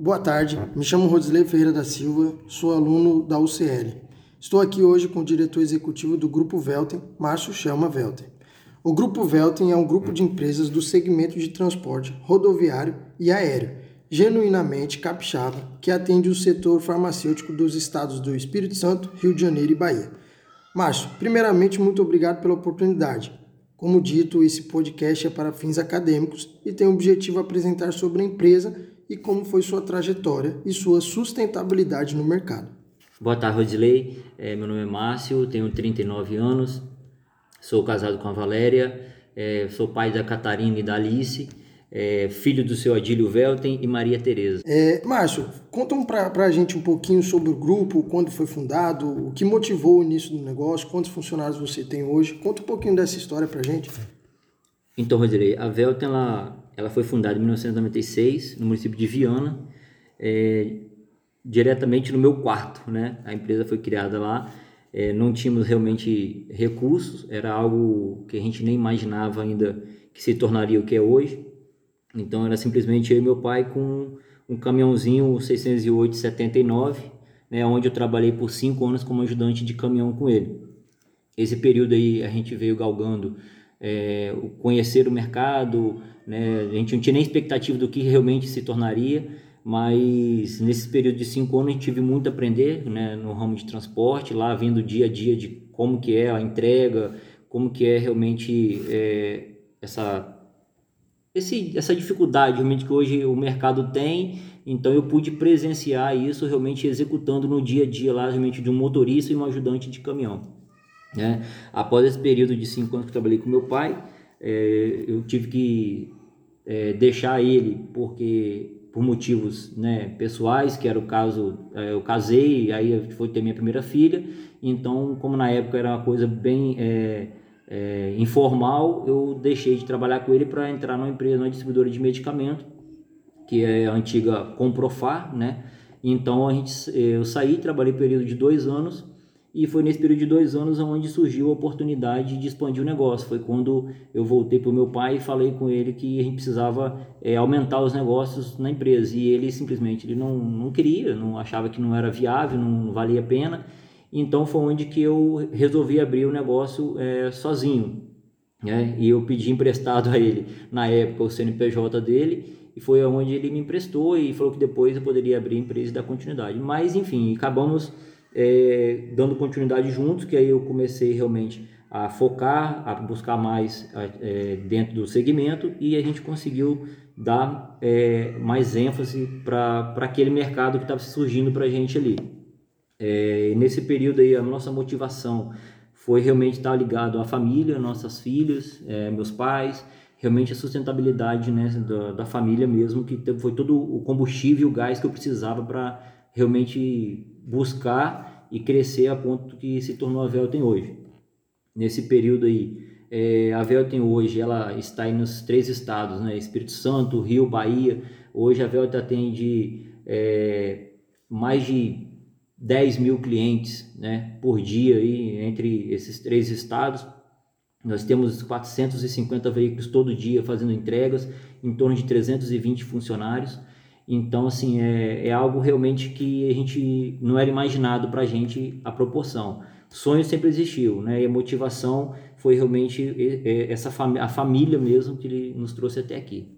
Boa tarde, me chamo Rosilei Ferreira da Silva, sou aluno da UCL. Estou aqui hoje com o diretor executivo do Grupo Velten, Márcio Chama Velten. O Grupo Velten é um grupo de empresas do segmento de transporte rodoviário e aéreo, genuinamente capixaba, que atende o setor farmacêutico dos estados do Espírito Santo, Rio de Janeiro e Bahia. Márcio, primeiramente, muito obrigado pela oportunidade. Como dito, esse podcast é para fins acadêmicos e tem o objetivo de apresentar sobre a empresa e como foi sua trajetória e sua sustentabilidade no mercado. Boa tarde, Rodilei. É, meu nome é Márcio, tenho 39 anos, sou casado com a Valéria, é, sou pai da Catarina e da Alice é, filho do seu Adílio Velten e Maria Tereza. É, Márcio, conta um para a gente um pouquinho sobre o grupo, quando foi fundado, o que motivou o início do negócio, quantos funcionários você tem hoje. Conta um pouquinho dessa história para a gente. Então, Rodilei, a Velten ela, ela foi fundada em 1996 no município de Viana, é, diretamente no meu quarto. Né? A empresa foi criada lá. É, não tínhamos realmente recursos, era algo que a gente nem imaginava ainda que se tornaria o que é hoje. Então era simplesmente eu e meu pai com um caminhãozinho 608-79, né, onde eu trabalhei por cinco anos como ajudante de caminhão com ele. Esse período aí a gente veio galgando é, conhecer o mercado, né, a gente não tinha nem expectativa do que realmente se tornaria, mas nesse período de cinco anos gente tive muito a aprender né, no ramo de transporte, lá vendo dia a dia de como que é a entrega, como que é realmente é, essa esse, essa dificuldade realmente que hoje o mercado tem. Então eu pude presenciar isso realmente executando no dia a dia lá realmente de um motorista e um ajudante de caminhão. Né? Após esse período de cinco anos que eu trabalhei com meu pai, é, eu tive que é, deixar ele porque por motivos né, pessoais, que era o caso, é, eu casei, aí foi ter minha primeira filha, então como na época era uma coisa bem é, é, informal, eu deixei de trabalhar com ele para entrar numa empresa, numa distribuidora de medicamento, que é a antiga Comprofar, né? Então a gente, eu saí, trabalhei período de dois anos e foi nesse período de dois anos onde surgiu a oportunidade de expandir o negócio. Foi quando eu voltei para o meu pai e falei com ele que a gente precisava é, aumentar os negócios na empresa e ele simplesmente ele não, não queria, não achava que não era viável, não valia a pena então foi onde que eu resolvi abrir o negócio é, sozinho. Né? E eu pedi emprestado a ele, na época, o CNPJ dele, e foi onde ele me emprestou e falou que depois eu poderia abrir a empresa e dar continuidade. Mas, enfim, acabamos é, dando continuidade juntos, que aí eu comecei realmente a focar, a buscar mais é, dentro do segmento e a gente conseguiu dar é, mais ênfase para aquele mercado que estava surgindo para a gente ali. É, nesse período aí, a nossa motivação foi realmente estar ligado à família, nossas filhas, é, meus pais, realmente a sustentabilidade né, da, da, família mesmo, que foi todo o combustível, o gás que eu precisava para realmente buscar e crescer a ponto que se tornou a Velten hoje. Nesse período aí, é, a Velten hoje ela está aí nos três estados, né, Espírito Santo, Rio, Bahia. Hoje a Velten atende é, mais de 10 mil clientes né, por dia aí, entre esses três estados. Nós temos 450 veículos todo dia fazendo entregas, em torno de 320 funcionários. Então, assim, é, é algo realmente que a gente não era imaginado para a gente a proporção. Sonho sempre existiu, né? E a motivação foi realmente essa fam a família mesmo que nos trouxe até aqui.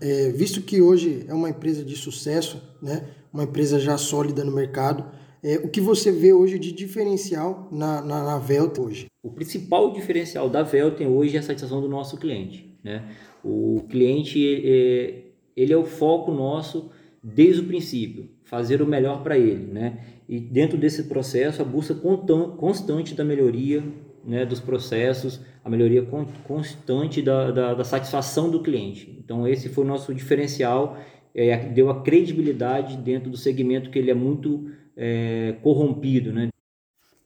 É, visto que hoje é uma empresa de sucesso, né? uma empresa já sólida no mercado, é, o que você vê hoje de diferencial na, na, na Velten hoje? O principal diferencial da Velten hoje é a satisfação do nosso cliente. Né? O cliente é, ele é o foco nosso desde o princípio, fazer o melhor para ele. Né? E dentro desse processo, a busca constante da melhoria né, dos processos, a melhoria constante da, da, da, satisfação do cliente. Então, esse foi o nosso diferencial, é, deu a credibilidade dentro do segmento que ele é muito é, corrompido. Né?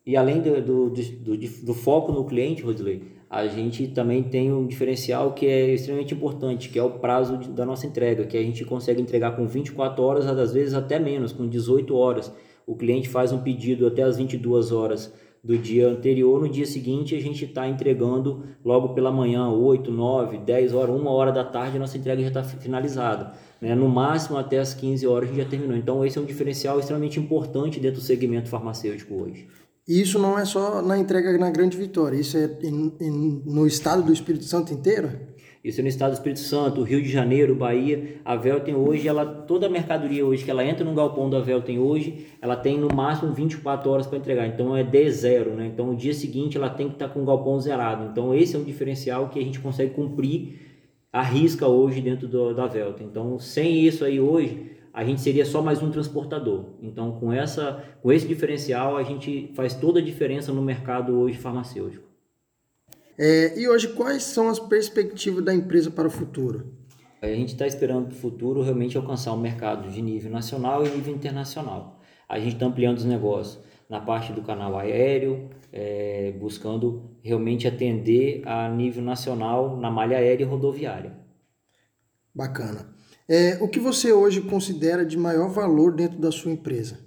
E além do, do, do, do foco no cliente, Rosilei, a gente também tem um diferencial que é extremamente importante, que é o prazo de, da nossa entrega, que a gente consegue entregar com 24 horas, às vezes até menos, com 18 horas. O cliente faz um pedido até as 22 horas do dia anterior, no dia seguinte a gente está entregando logo pela manhã, 8, 9, 10 horas, 1 hora da tarde, a nossa entrega já está finalizada. Né? No máximo até as 15 horas a gente já terminou. Então esse é um diferencial extremamente importante dentro do segmento farmacêutico hoje. E isso não é só na entrega na Grande Vitória, isso é no estado do Espírito Santo inteiro? Isso é no estado do Espírito Santo, Rio de Janeiro, Bahia. A Velten hoje, ela, toda a mercadoria hoje que ela entra no galpão da Velten hoje, ela tem no máximo 24 horas para entregar. Então é D0, né? Então o dia seguinte ela tem que estar tá com o galpão zerado. Então esse é um diferencial que a gente consegue cumprir a risca hoje dentro do, da Velten. Então sem isso aí hoje, a gente seria só mais um transportador. Então com essa, com esse diferencial a gente faz toda a diferença no mercado hoje farmacêutico. É, e hoje, quais são as perspectivas da empresa para o futuro? A gente está esperando para o futuro realmente alcançar um mercado de nível nacional e nível internacional. A gente está ampliando os negócios na parte do canal aéreo, é, buscando realmente atender a nível nacional na malha aérea e rodoviária. Bacana. É, o que você hoje considera de maior valor dentro da sua empresa?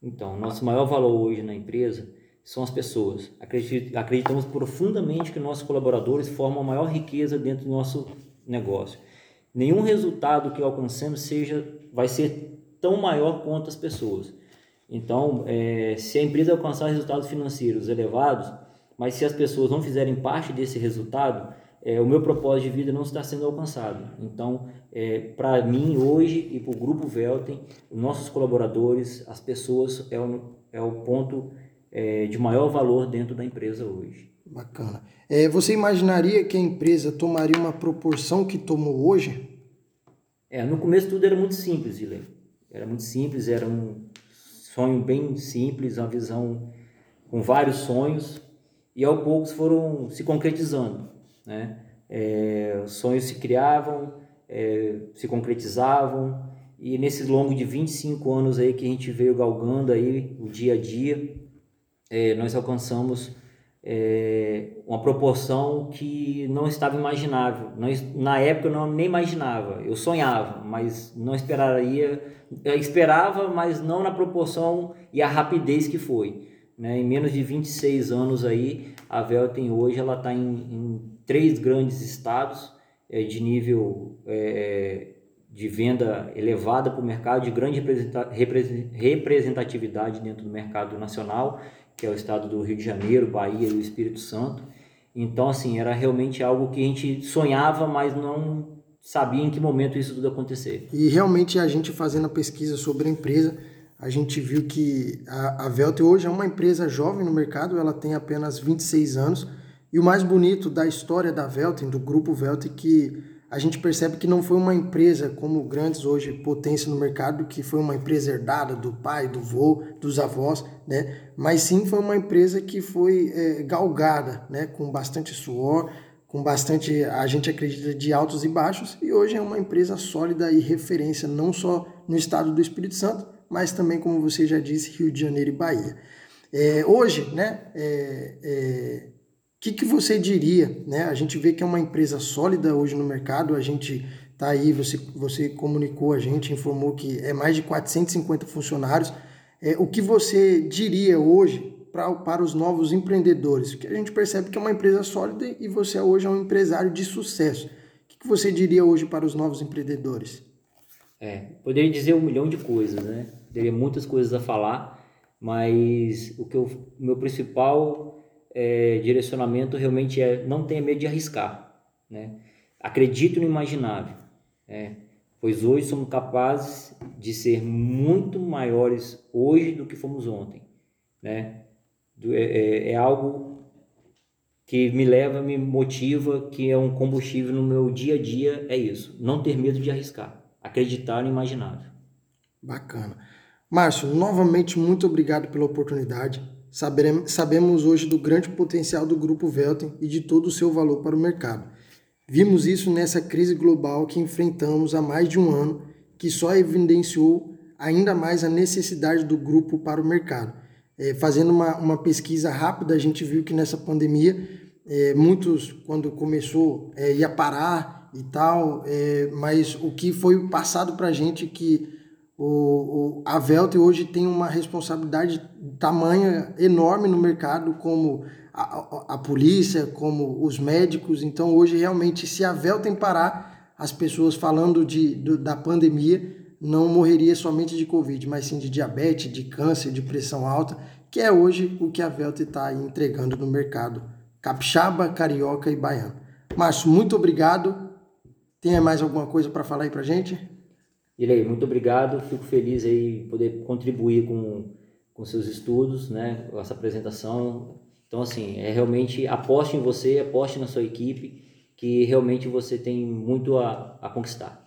Então, nosso maior valor hoje na empresa são as pessoas. Acreditamos profundamente que nossos colaboradores formam a maior riqueza dentro do nosso negócio. Nenhum resultado que alcancemos seja vai ser tão maior quanto as pessoas. Então, é, se a empresa alcançar resultados financeiros elevados, mas se as pessoas não fizerem parte desse resultado, é, o meu propósito de vida não está sendo alcançado. Então, é, para mim hoje e para o Grupo Velten, nossos colaboradores, as pessoas é o, é o ponto é, de maior valor dentro da empresa hoje. Bacana. É, você imaginaria que a empresa tomaria uma proporção que tomou hoje? É, no começo tudo era muito simples, Guilherme. Era muito simples, era um sonho bem simples, uma visão com vários sonhos e aos poucos foram se concretizando, né? É, os sonhos se criavam, é, se concretizavam e nesses longo de 25 anos aí que a gente veio galgando aí o dia a dia, é, nós alcançamos é, uma proporção que não estava imaginável. Nós, na época eu não nem imaginava, eu sonhava, mas não esperaria, eu esperava, mas não na proporção e a rapidez que foi. Né? Em menos de 26 anos aí, a Velten hoje ela está em, em, três grandes estados é, de nível é, de venda elevada para o mercado, de grande representatividade dentro do mercado nacional que é o estado do Rio de Janeiro, Bahia e o Espírito Santo. Então, assim, era realmente algo que a gente sonhava, mas não sabia em que momento isso tudo acontecer. E realmente a gente fazendo a pesquisa sobre a empresa, a gente viu que a, a Velte hoje é uma empresa jovem no mercado, ela tem apenas 26 anos. E o mais bonito da história da Velten, do grupo Velten, que a gente percebe que não foi uma empresa como grandes hoje potência no mercado, que foi uma empresa herdada do pai, do vô, dos avós, né? Mas sim foi uma empresa que foi é, galgada, né? Com bastante suor, com bastante, a gente acredita, de altos e baixos, e hoje é uma empresa sólida e referência não só no estado do Espírito Santo, mas também, como você já disse, Rio de Janeiro e Bahia. É, hoje, né? É, é que, que você diria? Né? A gente vê que é uma empresa sólida hoje no mercado, a gente está aí, você, você comunicou a gente, informou que é mais de 450 funcionários. É, o que você diria hoje pra, para os novos empreendedores? Porque a gente percebe que é uma empresa sólida e você hoje é um empresário de sucesso. O que, que você diria hoje para os novos empreendedores? É, poderia dizer um milhão de coisas, né? Teria muitas coisas a falar, mas o que eu, o meu principal é, direcionamento realmente é não tenha medo de arriscar, né? Acredito no imaginável, né? pois hoje somos capazes de ser muito maiores hoje do que fomos ontem, né? É, é, é algo que me leva, me motiva, que é um combustível no meu dia a dia, é isso. Não ter medo de arriscar, acreditar no imaginável. Bacana. Márcio, novamente muito obrigado pela oportunidade. Sabemos hoje do grande potencial do Grupo Velten e de todo o seu valor para o mercado. Vimos isso nessa crise global que enfrentamos há mais de um ano, que só evidenciou ainda mais a necessidade do grupo para o mercado. É, fazendo uma, uma pesquisa rápida, a gente viu que nessa pandemia, é, muitos, quando começou, é, ia parar e tal, é, mas o que foi passado para a gente que O, o, a Velter hoje tem uma responsabilidade tamanha enorme no mercado, como a, a, a, polícia, como os médicos. Então, hoje, realmente, se a Velter parar, as pessoas falando de, do, da pandemia não morreria somente de Covid, mas sim de diabetes, de câncer, de pressão alta, que é hoje o que a Velter está entregando no mercado capixaba, carioca e baiano. Márcio, muito obrigado. Tem mais alguma coisa para falar aí para gente? Irei, muito obrigado. Fico feliz aí poder contribuir com, com seus estudos, né, com essa apresentação. Então, assim, é realmente aposte em você, aposte na sua equipe, que realmente você tem muito a, a conquistar.